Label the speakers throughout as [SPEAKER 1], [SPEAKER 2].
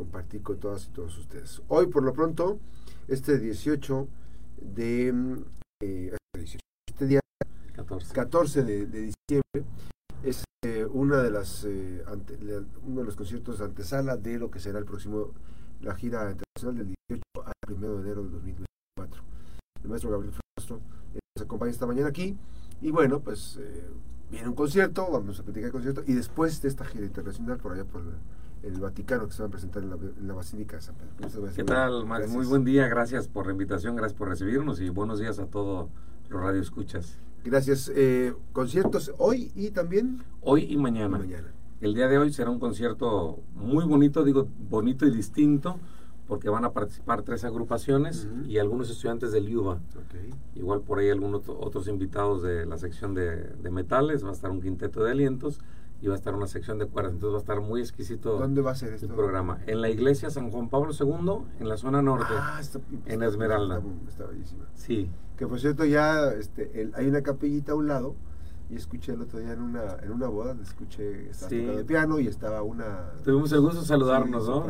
[SPEAKER 1] compartir con todas y todos ustedes. Hoy, por lo pronto, este 18 de... Mm, eh, este día 14, de, diciembre es eh, una de las eh, uno de los conciertos de antesala de lo que será el próximo la gira internacional del 18 al 1 de enero de 2024. El maestro Gabriel Frostro nos acompaña esta mañana aquí y bueno, pues viene un concierto, vamos a platicar el concierto y después de esta gira internacional por allá por el Vaticano que se va a presentar en la, Basílica de San Pedro.
[SPEAKER 2] ¿Qué tal, Max? Muy buen día, gracias por la invitación, gracias por recibirnos y buenos días a todos los radioescuchas.
[SPEAKER 1] Gracias. Eh, conciertos hoy y también.
[SPEAKER 2] Hoy y mañana. mañana. El día de hoy será un concierto muy bonito, digo bonito y distinto, porque van a participar tres agrupaciones y algunos estudiantes del UBA. Igual por ahí algunos otros invitados de la sección de, de metales, va a estar un quinteto de alientos y va a estar una sección de cuerdas. Entonces va a estar muy exquisito
[SPEAKER 1] ¿Dónde va a ser
[SPEAKER 2] el programa. En la iglesia San Juan Pablo II, en la zona norte, ah, en Esmeralda.
[SPEAKER 1] Está, bellísima.
[SPEAKER 2] Sí.
[SPEAKER 1] Que por cierto ya este, hay una capellita a un lado y escuché el otro día en una, en una boda, escuché, estaba tocando el piano y estaba una...
[SPEAKER 2] Tuvimos el gusto de saludarnos, ¿no?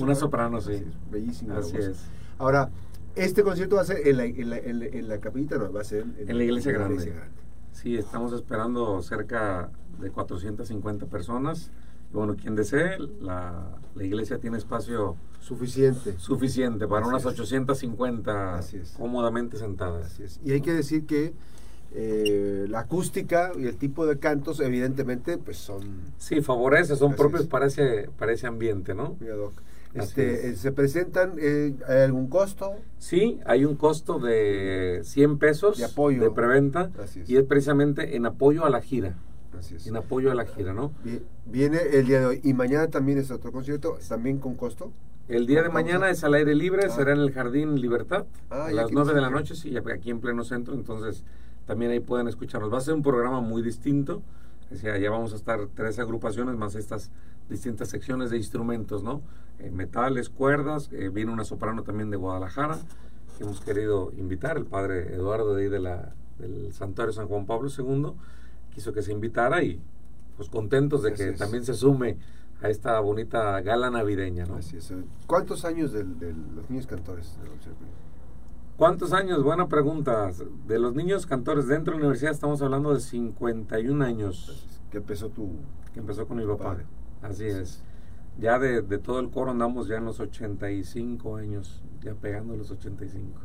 [SPEAKER 2] una soprano, sí.
[SPEAKER 1] bellísima. Así es. Ahora, este concierto va a ser en la, en la, en la, capellita, no, va a ser
[SPEAKER 2] en, la iglesia grande. Sí, estamos esperando cerca de 450 personas. Y bueno, quien desee, la, la iglesia tiene espacio
[SPEAKER 1] suficiente.
[SPEAKER 2] Suficiente para unas 850 cómodamente sentadas.
[SPEAKER 1] Y hay que decir que eh, la acústica y el tipo de cantos, evidentemente, pues son.
[SPEAKER 2] Sí, favorece, son propios para ese, para ese ambiente, ¿no?
[SPEAKER 1] Este, eh, ¿Se presentan? Eh, ¿Hay algún costo?
[SPEAKER 2] Sí, hay un costo de 100 pesos de, apoyo. de preventa y es precisamente en apoyo a la gira. Así es. En apoyo a la gira, ¿no?
[SPEAKER 1] Viene el día de hoy y mañana también es otro concierto, también con costo.
[SPEAKER 2] El día de mañana es al aire libre, ah. será en el Jardín Libertad, ah, a las 9 de la noche, sí, aquí en pleno centro, entonces también ahí pueden escucharnos. Va a ser un programa muy distinto, o sea, ya vamos a estar tres agrupaciones más estas distintas secciones de instrumentos, ¿no? Eh, metales, cuerdas, eh, viene una soprano también de Guadalajara, que hemos querido invitar, el padre Eduardo de ahí de la, del Santuario San Juan Pablo II, quiso que se invitara y pues contentos de que también se sume a esta bonita gala navideña, ¿no?
[SPEAKER 1] Así es. ¿Cuántos años de, los niños cantores
[SPEAKER 2] ¿Cuántos años? Buena pregunta. De los niños cantores dentro de la universidad estamos hablando de 51 años.
[SPEAKER 1] ¿Qué empezó tu...?
[SPEAKER 2] Que empezó con mi papá. Así es. Ya de, todo el coro andamos ya en los 85 años, ya pegando los 85.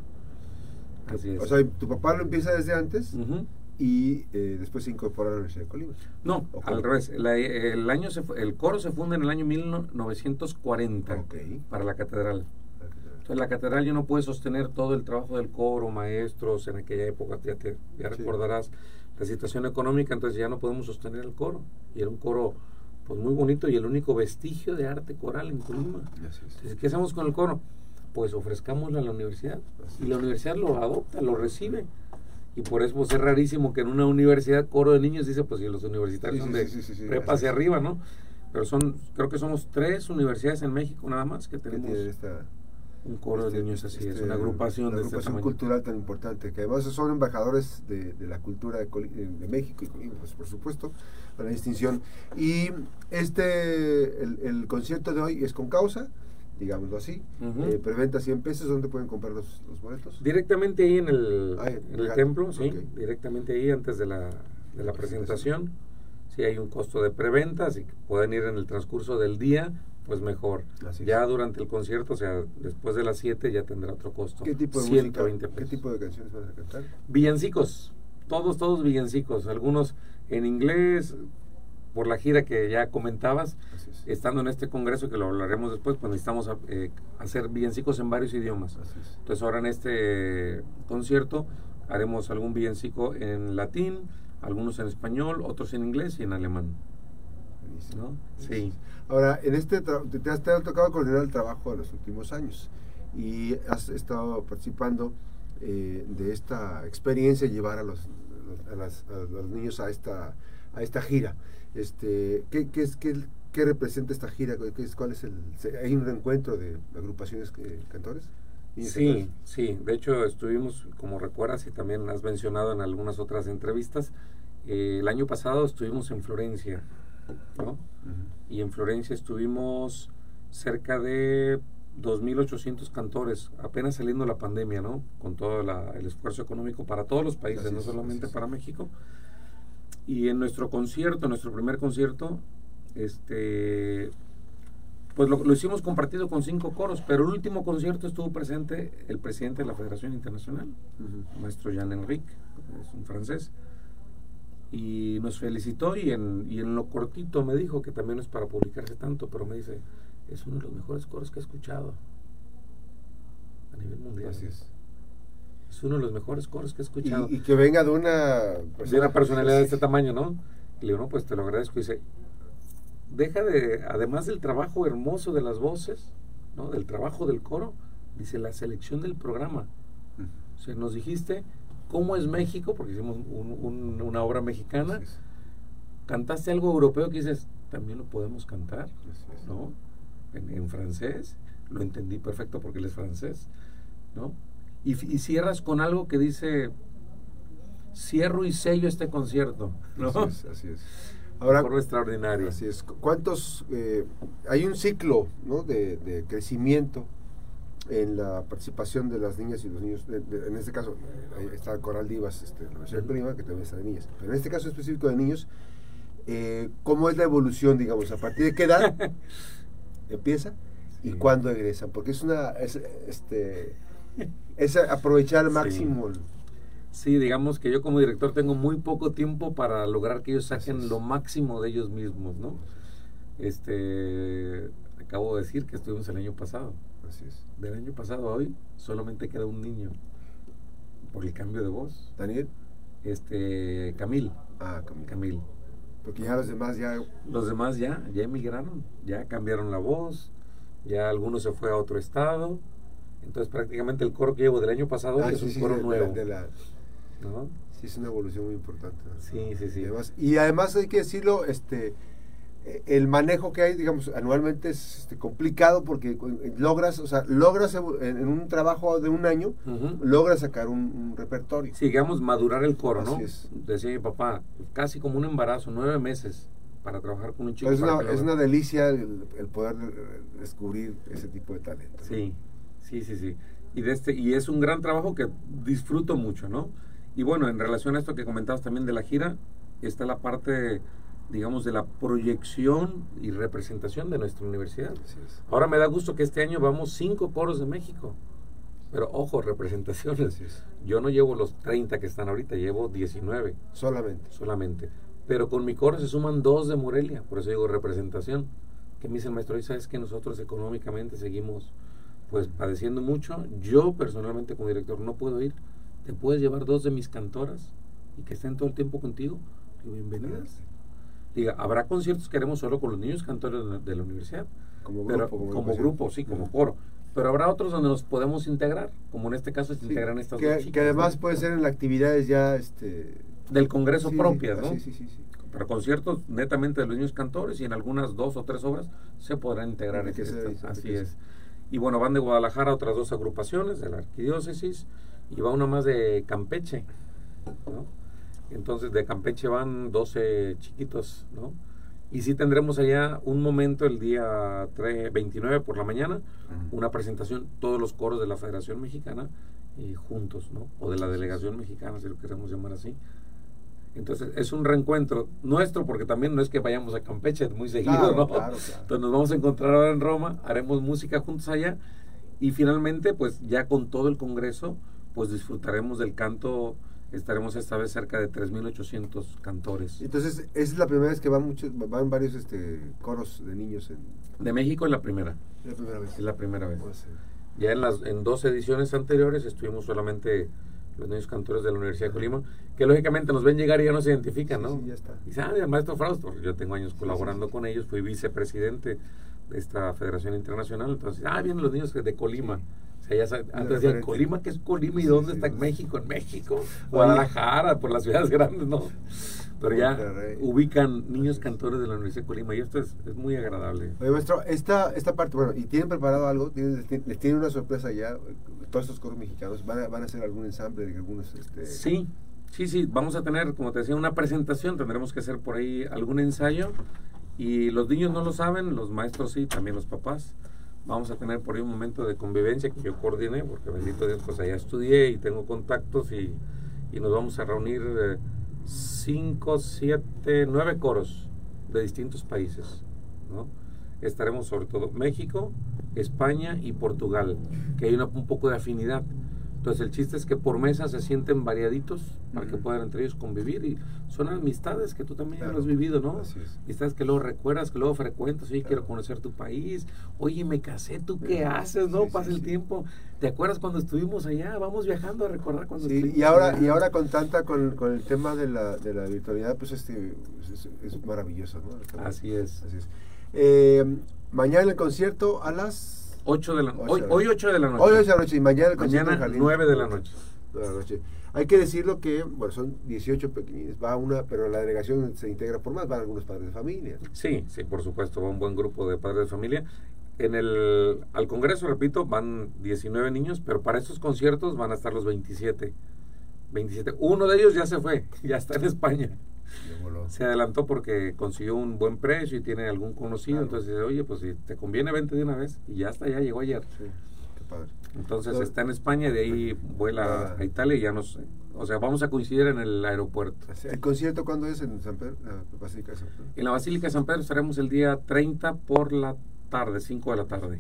[SPEAKER 1] Así es. O sea, ¿tu papá lo empieza desde antes? y eh, después se incorpora a la Universidad de Colima.
[SPEAKER 2] No, al revés. el, año se, el coro se funda en el año 1940 para la catedral. Entonces la catedral ya no puede sostener todo el trabajo del coro, maestros, en aquella época ya, te, ya recordarás la situación económica, entonces ya no podemos sostener el coro. Y era un coro pues muy bonito y el único vestigio de arte coral en Colima. Entonces, ¿qué hacemos con el coro? Pues ofrezcámoslo a la universidad. y la universidad lo adopta, lo recibe. Y por eso pues, es rarísimo que en una universidad coro de niños dice, pues si los universitarios son de prepa hacia arriba, ¿no? Pero son, creo que somos tres universidades en México nada más que tenemos un coro de este, niños así, es este, una agrupación,
[SPEAKER 1] una agrupación cultural tan importante, que además son embajadores de, la cultura de, México y pues, por supuesto, a la distinción. Y este, el, el concierto de hoy es con causa, digámoslo así. Eh, preventa 100 pesos, ¿dónde pueden comprar los, boletos?
[SPEAKER 2] Directamente ahí en el, ah, en el templo, sí, directamente ahí antes de la, de la presentación. Si hay un costo de preventa, si pueden ir en el transcurso del día, pues mejor. ya durante el concierto, o sea, después de las 7 ya tendrá otro costo.
[SPEAKER 1] ¿Qué tipo de música? ¿Qué tipo de canciones van a cantar?
[SPEAKER 2] Villancicos, todos, todos villancicos, algunos en inglés, por la gira que ya comentabas, estando en este congreso, que lo hablaremos después, pues necesitamos eh, hacer villancicos en varios idiomas. Entonces ahora en este concierto haremos algún villancico en latín, algunos en español, otros en inglés y en alemán.
[SPEAKER 1] ¿No? Sí. Ahora, en este te, has, tocado coordinar el trabajo de los últimos años y has estado participando eh, de esta experiencia, llevar a los, a, los niños a esta, a esta gira. Este, ¿qué, qué, es, qué, qué representa esta gira? ¿Cuál es el, ¿Hay un reencuentro de agrupaciones eh, cantores?
[SPEAKER 2] Sí, sí. De hecho, estuvimos, como recuerdas y también has mencionado en algunas otras entrevistas, eh, el año pasado estuvimos en Florencia, ¿no? Y en Florencia estuvimos cerca de 2.800 cantores, apenas saliendo la pandemia, ¿no? Con todo el esfuerzo económico para todos los países, no solamente para México. Y en nuestro concierto, nuestro primer concierto, este, pues lo, hicimos compartido con cinco coros, pero el último concierto estuvo presente el presidente de la Federación Internacional, maestro Jean Enrique, es un francés, y nos felicitó y en, y en lo cortito me dijo que también no es para publicarse tanto, pero me dice, es uno de los mejores coros que he escuchado a nivel mundial.
[SPEAKER 1] Así es.
[SPEAKER 2] Es uno de los mejores coros que he escuchado.
[SPEAKER 1] Y, que venga de una,
[SPEAKER 2] de una personalidad de este tamaño, ¿no? Y le digo, no, pues te lo agradezco. Y dice, deja de, además del trabajo hermoso de las voces, ¿no? Del trabajo del coro, dice la selección del programa. O sea, nos dijiste cómo es México, porque hicimos una obra mexicana. Cantaste algo europeo que dices, también lo podemos cantar, ¿no? en, francés, lo entendí perfecto porque él es francés, ¿no? Y, cierras con algo que dice, cierro y sello este concierto, ¿no?
[SPEAKER 1] Así es, así es. Ahora,
[SPEAKER 2] extraordinario.
[SPEAKER 1] Así es. ¿Cuántos? Eh, hay un ciclo ¿no? de, crecimiento en la participación de las niñas y los niños. en este caso, está Coral Divas, este, la Universidad de que también está de niñas. Pero en este caso específico de niños, eh, ¿cómo es la evolución, digamos? ¿A partir de qué edad empieza y cuándo egresan, porque es una es, este es aprovechar al máximo.
[SPEAKER 2] Sí. digamos que yo como director tengo muy poco tiempo para lograr que ellos saquen lo máximo de ellos mismos, ¿no? Este acabo de decir que estuvimos el año pasado.
[SPEAKER 1] Así es.
[SPEAKER 2] Del año pasado a hoy solamente queda un niño por el cambio de voz.
[SPEAKER 1] Daniel.
[SPEAKER 2] Este Camil.
[SPEAKER 1] Ah, Camil.
[SPEAKER 2] Camil.
[SPEAKER 1] Porque ya los demás ya...
[SPEAKER 2] Los demás ya, ya emigraron, ya cambiaron la voz, ya algunos se fue a otro estado. Entonces prácticamente el coro que llevo del año pasado ah, es un coro nuevo.
[SPEAKER 1] Sí, es una evolución muy importante.
[SPEAKER 2] Sí, sí, sí.
[SPEAKER 1] y además hay que decirlo, este el manejo que hay, digamos, anualmente es este, complicado porque logras, o sea, logras en, un trabajo de un año, logras sacar un, repertorio.
[SPEAKER 2] Sí, digamos, madurar el coro, ¿no? Decía mi papá, casi como un embarazo, nueve meses para trabajar con un chico.
[SPEAKER 1] Es, una, es una, delicia el, poder descubrir ese tipo de talento.
[SPEAKER 2] Sí, sí, sí, sí. Y, de este, y es un gran trabajo que disfruto mucho, ¿no? Y bueno, en relación a esto que comentabas también de la gira, está la parte digamos, de la proyección y representación de nuestra universidad. Ahora me da gusto que este año vamos cinco coros de México. Pero ojo, representaciones. Yo no llevo los 30 que están ahorita, llevo 19.
[SPEAKER 1] Solamente.
[SPEAKER 2] Solamente. Pero con mi coro se suman dos de Morelia, por eso digo representación. Que me dice el maestro, sabes que nosotros económicamente seguimos pues padeciendo mucho. Yo personalmente como director no puedo ir. ¿Te puedes llevar dos de mis cantoras y que estén todo el tiempo contigo? bienvenidas. Diga, habrá conciertos que haremos solo con los niños cantores de la, universidad.
[SPEAKER 1] Como grupo,
[SPEAKER 2] como, grupo, sí, como coro. Pero habrá otros donde nos podemos integrar, como en este caso se integran estas
[SPEAKER 1] que, dos chicas, Que además puede ser en actividades ya este
[SPEAKER 2] del congreso propias, ¿no?
[SPEAKER 1] Sí, sí, sí,
[SPEAKER 2] Pero conciertos netamente de los niños cantores y en algunas dos o tres obras se podrán integrar. Este, así es. Y bueno, van de Guadalajara otras dos agrupaciones de la arquidiócesis y va una más de Campeche. Entonces de Campeche van 12 chiquitos, ¿no? Y sí tendremos allá un momento el día 3, 29 por la mañana, una presentación, todos los coros de la Federación Mexicana y juntos, ¿no? O de la delegación mexicana, si lo queremos llamar así. Entonces es un reencuentro nuestro, porque también no es que vayamos a Campeche muy seguido, ¿no? Entonces nos vamos a encontrar ahora en Roma, haremos música juntos allá y finalmente, pues ya con todo el Congreso, pues disfrutaremos del canto estaremos esta vez cerca de 3.800 cantores.
[SPEAKER 1] Entonces, es la primera vez que van muchos, van varios este, coros de niños en...
[SPEAKER 2] De México es la primera.
[SPEAKER 1] La primera vez.
[SPEAKER 2] Es la primera vez. Ya en las en dos ediciones anteriores estuvimos solamente los niños cantores de la Universidad de Colima, que lógicamente nos ven llegar y ya nos identifican, ¿no?
[SPEAKER 1] Sí, ya está.
[SPEAKER 2] Y ah, el maestro Frausto, yo tengo años colaborando con ellos, fui vicepresidente de esta Federación Internacional, entonces, ah, vienen los niños de Colima antes decían Colima, ¿qué es Colima y dónde está México? En México, Guadalajara, por las ciudades grandes, ¿no? Pero ya ubican niños cantores de la Universidad de Colima y esto es, muy agradable.
[SPEAKER 1] Oye, maestro, esta, esta parte, bueno, ¿y tienen preparado algo? ¿Les tienen una sorpresa ya? Todos estos coros mexicanos, ¿van a, van a hacer algún ensamble de algunos? Este...
[SPEAKER 2] Sí, sí, sí, vamos a tener, como te decía, una presentación, tendremos que hacer por ahí algún ensayo Y los niños no lo saben, los maestros sí, también los papás. Vamos a tener por ahí un momento de convivencia que yo coordiné, porque bendito Dios, pues allá estudié y tengo contactos y, y nos vamos a reunir eh, cinco, siete, nueve coros de distintos países, ¿no? Estaremos sobre todo México, España y Portugal, que hay un poco de afinidad. Entonces el chiste es que por mesa se sienten variaditos para que puedan entre ellos convivir y son amistades que tú también has vivido, ¿no? Así es. Amistades que luego recuerdas, que luego frecuentas, oye, quiero conocer tu país, oye, me casé, ¿tú qué haces? ¿No? Pasa el tiempo. ¿Te acuerdas cuando estuvimos allá? Vamos viajando a recordar cuando
[SPEAKER 1] estuvimos y ahora Y ahora con tanta, con, con el tema de la, de la virtualidad, pues este, es, maravilloso, ¿no?
[SPEAKER 2] Así es.
[SPEAKER 1] Así es. Eh, mañana el concierto a las
[SPEAKER 2] 8 de la, hoy, hoy 8 de la noche.
[SPEAKER 1] Hoy 8 de la noche y mañana el
[SPEAKER 2] Mañana 9 de la noche.
[SPEAKER 1] De la noche. Hay que decirlo que, bueno, son 18 pequeñines, va una, pero la delegación se integra por más, van algunos padres de familia.
[SPEAKER 2] Sí, sí, por supuesto, va un buen grupo de padres de familia. En el, al Congreso, repito, van 19 niños, pero para estos conciertos van a estar los 27. 27. Uno de ellos ya se fue, ya está en España se adelantó porque consiguió un buen precio y tiene algún conocido, entonces dice, oye, pues si te conviene, vente de una vez. Y ya está, ya llegó ayer. qué padre. Entonces está en España, de ahí vuela a Italia y ya nos... O sea, vamos a coincidir en el aeropuerto.
[SPEAKER 1] ¿El concierto cuándo es en San Pedro? La
[SPEAKER 2] Basílica de San Pedro. En la Basílica de San Pedro estaremos el día 30 por la tarde, 5 de la tarde.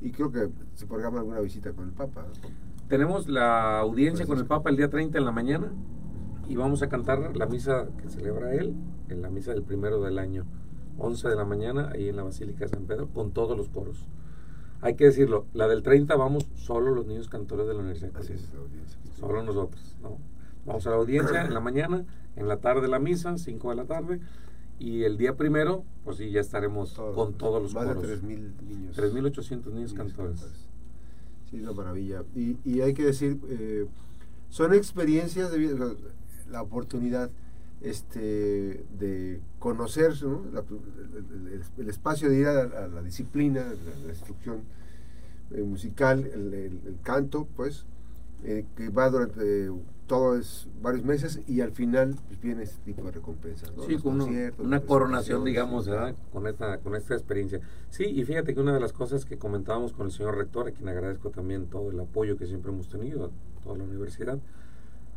[SPEAKER 1] Y creo que se programa alguna visita con el Papa.
[SPEAKER 2] Tenemos la audiencia con el Papa el día 30 en la mañana y vamos a cantar la misa que celebra él, en la misa del primero del año, 11 de la mañana, ahí en la Basílica de San Pedro, con todos los coros. Hay que decirlo, la del 30 vamos solo los niños cantores de la universidad.
[SPEAKER 1] Así es, la
[SPEAKER 2] audiencia. Solo nosotros, ¿no? Vamos a la audiencia en la mañana, en la tarde la misa, 5 de la tarde, y el día primero, pues sí, ya estaremos con todos los
[SPEAKER 1] coros. Más de 3.000 niños.
[SPEAKER 2] 3.800 niños, cantores.
[SPEAKER 1] Sí, una maravilla. Y, y hay que decir, eh, son experiencias de vida la oportunidad este, de conocer el, espacio de ir a, la disciplina, la, instrucción eh, musical, el, canto, pues, eh, que va durante todos varios meses y al final pues, viene este tipo de recompensas.
[SPEAKER 2] Sí, con una coronación, digamos, con esta, con esta experiencia. Sí, y fíjate que una de las cosas que comentábamos con el señor rector, a quien agradezco también todo el apoyo que siempre hemos tenido, a toda la universidad,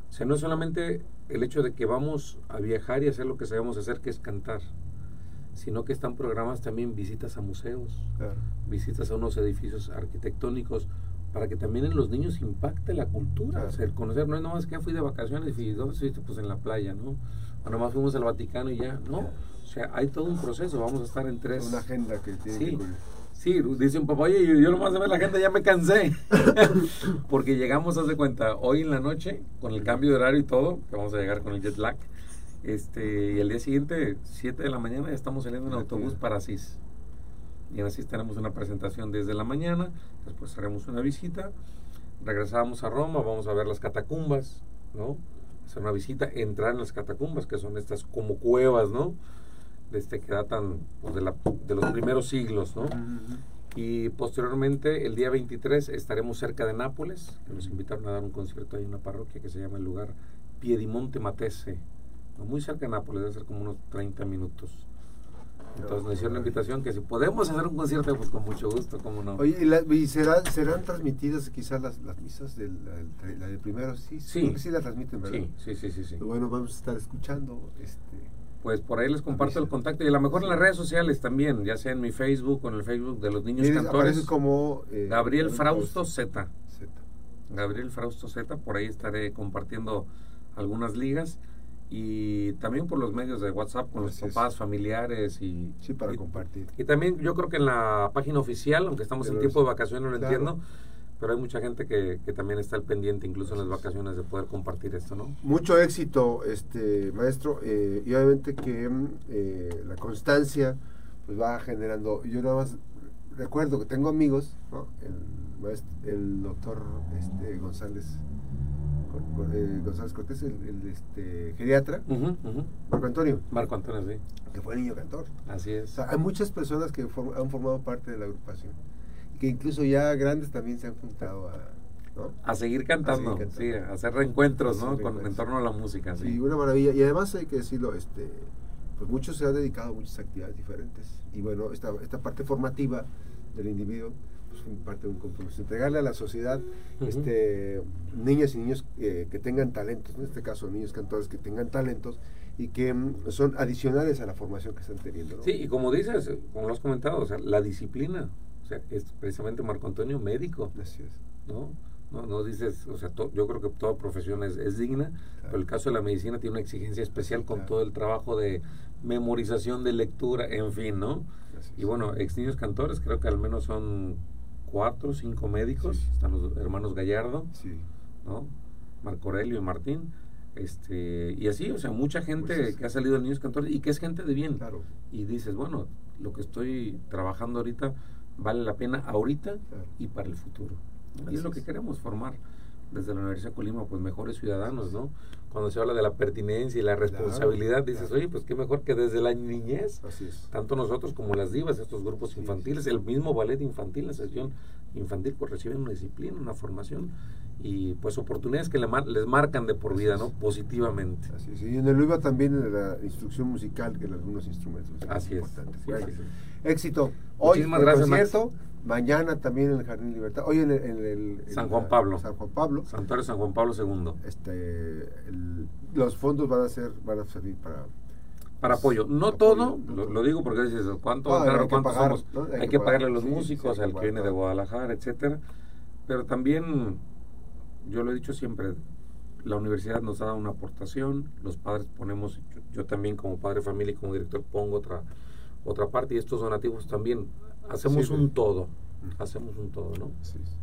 [SPEAKER 2] o sea, no solamente el hecho de que vamos a viajar y hacer lo que sabemos hacer, que es cantar, sino que están programas también visitas a museos, visitas a unos edificios arquitectónicos, para que también en los niños impacte la cultura, el conocer, no es nomás que fui de vacaciones y ¿dónde estuviste? Pues en la playa, ¿no? O nomás fuimos al Vaticano y ya, no. O sea, hay todo un proceso, vamos a estar en tres.
[SPEAKER 1] Una agenda que tiene
[SPEAKER 2] Sí, dice un papá, oye, yo, yo nomás de ver la gente ya me cansé. Porque llegamos, haz de cuenta, hoy en la noche, con el cambio de horario y todo, que vamos a llegar con el jet lag. Este, y el día siguiente, 7 de la mañana, ya estamos saliendo en autobús para Asís. Y en Asís tenemos una presentación desde la mañana, después haremos una visita, regresamos a Roma, vamos a ver las catacumbas, ¿no? Hacer una visita, entrar en las catacumbas, que son estas como cuevas, ¿no? Este, que datan pues, de, la, de, los primeros siglos, ¿no? Y posteriormente, el día 23, estaremos cerca de Nápoles, que nos invitaron a dar un concierto ahí en una parroquia que se llama el lugar Piedimonte Matese, muy cerca de Nápoles, debe ser como unos 30 minutos. Entonces nos hicieron la invitación que si podemos hacer un concierto, pues con mucho gusto, ¿cómo no?
[SPEAKER 1] Oye, ¿y, serán, transmitidas quizás las, las misas del, la, del primero? Sí, sí, sí, las transmiten, ¿verdad?
[SPEAKER 2] Sí, sí, sí, sí,
[SPEAKER 1] Bueno, vamos a estar escuchando este
[SPEAKER 2] pues por ahí les comparto el contacto y a lo mejor en las redes sociales también, ya sea en mi Facebook o en el Facebook de los niños cantores.
[SPEAKER 1] como
[SPEAKER 2] eh, Gabriel Frausto Z. Gabriel Frausto Z, por ahí estaré compartiendo algunas ligas y también por los medios de WhatsApp con los papás, familiares y
[SPEAKER 1] sí para compartir.
[SPEAKER 2] Y también yo creo que en la página oficial, aunque estamos en tiempo de vacaciones, no lo entiendo pero hay mucha gente que, que, también está al pendiente, incluso en las vacaciones, de poder compartir esto, ¿no?
[SPEAKER 1] Mucho éxito, este maestro, eh, y obviamente que eh, la constancia pues va generando. Yo nada más recuerdo que tengo amigos, ¿no? el, el doctor este, González. Eh, González Cortés, el, este, geriatra, Marco Antonio.
[SPEAKER 2] Marco Antonio, sí.
[SPEAKER 1] Que fue niño cantor.
[SPEAKER 2] Así es.
[SPEAKER 1] hay muchas personas que han formado parte de la agrupación que incluso ya grandes también se han juntado a,
[SPEAKER 2] a, seguir cantando, sí, a hacer reencuentros, ¿no? Con, en torno a la música.
[SPEAKER 1] Sí. una maravilla. Y además hay que decirlo, este pues muchos se han dedicado a muchas actividades diferentes. Y bueno, esta, esta parte formativa del individuo pues parte de un compromiso. Entregarle a la sociedad este, niñas y niños eh, que tengan talentos, en este caso niños cantores que tengan talentos y que mm, son adicionales a la formación que están teniendo.
[SPEAKER 2] Sí, y como dices, como lo has comentado, o sea, la disciplina, o sea, es precisamente Marco Antonio médico.
[SPEAKER 1] Así es.
[SPEAKER 2] ¿no? No, no dices, o sea, yo creo que toda profesión es, digna, pero el caso de la medicina tiene una exigencia especial con todo el trabajo de memorización, de lectura, en fin, ¿no? Y bueno, ex niños cantores, creo que al menos son cuatro, cinco médicos, están los hermanos Gallardo, ¿no? Marco Aurelio y Martín, este, y así, o sea, mucha gente pues que ha salido de niños cantores y que es gente de bien. Y dices, bueno, lo que estoy trabajando ahorita vale la pena ahorita y para el futuro. Y es lo que queremos formar desde la Universidad de Colima, pues mejores ciudadanos, ¿no? Cuando se habla de la pertinencia y la responsabilidad, dices, oye, pues qué mejor que desde la niñez, tanto nosotros como las divas, estos grupos infantiles, el mismo ballet infantil, la sesión infantil, pues reciben una disciplina, una formación y pues oportunidades que les marcan de por vida, ¿no? Positivamente.
[SPEAKER 1] Así es. Y en el UIVA también en la instrucción musical que en algunos instrumentos.
[SPEAKER 2] Así es.
[SPEAKER 1] Éxito. Hoy, Muchísimas gracias, Mañana también en el Jardín Libertad. Hoy en el,
[SPEAKER 2] San Juan Pablo.
[SPEAKER 1] San Juan Pablo.
[SPEAKER 2] Santuario San Juan Pablo II.
[SPEAKER 1] Este, los fondos van a ser, van a servir para
[SPEAKER 2] para apoyo. No todo, lo, digo porque dices, ¿cuánto, hay que pagar, Hay, que, pagarle a los músicos, al que viene de Guadalajara, etcétera. Pero también, yo lo he dicho siempre, la universidad nos da una aportación, los padres ponemos, yo, también como padre de familia y como director pongo otra, otra parte y estos donativos también hacemos un todo hacemos un todo, ¿no?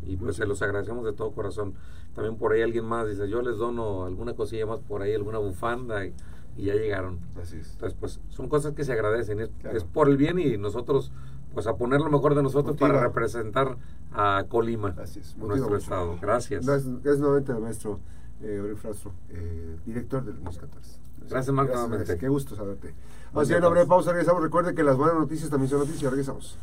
[SPEAKER 2] Y pues se los agradecemos de todo corazón. También por ahí alguien más dice, yo les dono alguna cosilla más por ahí, alguna bufanda y, ya llegaron.
[SPEAKER 1] Así es.
[SPEAKER 2] Entonces, pues son cosas que se agradecen, es, por el bien y nosotros, pues a poner lo mejor de nosotros para representar a Colima,
[SPEAKER 1] Así es.
[SPEAKER 2] nuestro estado. Gracias.
[SPEAKER 1] Gracias, nuevamente maestro eh, Frastro, eh, director del Luis 14.
[SPEAKER 2] Gracias, Marco.
[SPEAKER 1] Qué gusto saberte. Vamos a ir a una breve pausa, regresamos. Recuerde que las buenas noticias también son noticias. Regresamos.